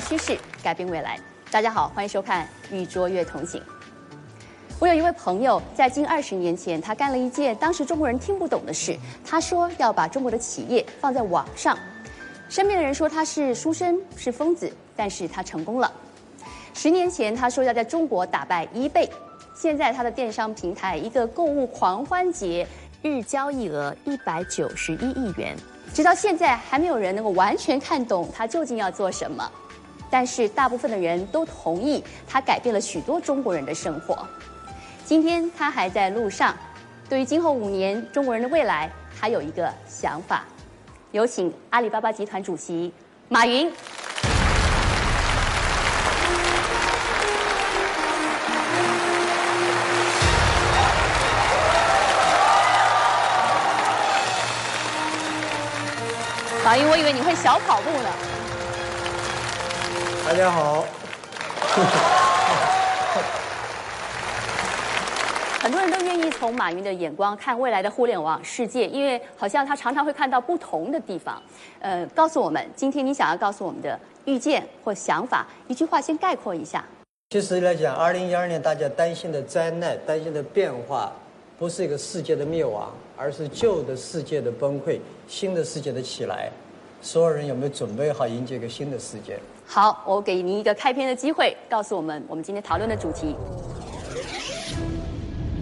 趋势，改变未来。大家好，欢迎收看《与卓越同行》。我有一位朋友，在近二十年前，他干了一件当时中国人听不懂的事。他说要把中国的企业放在网上。身边的人说他是书生，是疯子，但是他成功了。十年前，他说要在中国打败 eBay，现在他的电商平台一个购物狂欢节，日交易额一百九十一亿元。直到现在，还没有人能够完全看懂他究竟要做什么。但是，大部分的人都同意他改变了许多中国人的生活。今天他还在路上，对于今后五年中国人的未来，他有一个想法。有请阿里巴巴集团主席马云。马云，我以为你会小跑步呢。大家好。很多人都愿意从马云的眼光看未来的互联网世界，因为好像他常常会看到不同的地方。呃，告诉我们，今天你想要告诉我们的预见或想法，一句话先概括一下。其实来讲，二零一二年大家担心的灾难、担心的变化，不是一个世界的灭亡，而是旧的世界的崩溃，新的世界的起来。所有人有没有准备好迎接一个新的世界？好，我给您一个开篇的机会，告诉我们我们今天讨论的主题。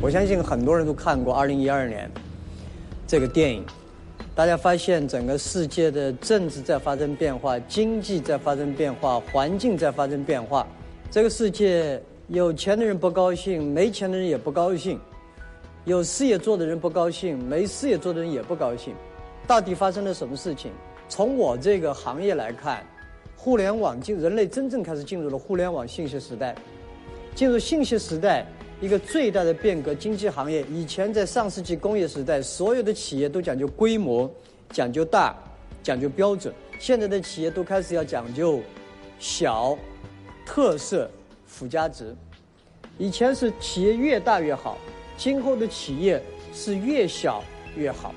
我相信很多人都看过《二零一二年》这个电影，大家发现整个世界的政治在发生变化，经济在发生变化，环境在发生变化。这个世界有钱的人不高兴，没钱的人也不高兴；有事业做的人不高兴，没事业做的人也不高兴。到底发生了什么事情？从我这个行业来看，互联网进人类真正开始进入了互联网信息时代。进入信息时代，一个最大的变革，经济行业以前在上世纪工业时代，所有的企业都讲究规模、讲究大、讲究标准。现在的企业都开始要讲究小、特色、附加值。以前是企业越大越好，今后的企业是越小越好，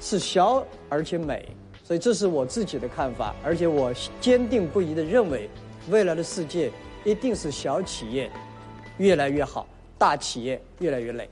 是小而且美。所以这是我自己的看法，而且我坚定不移的认为，未来的世界一定是小企业越来越好，大企业越来越累。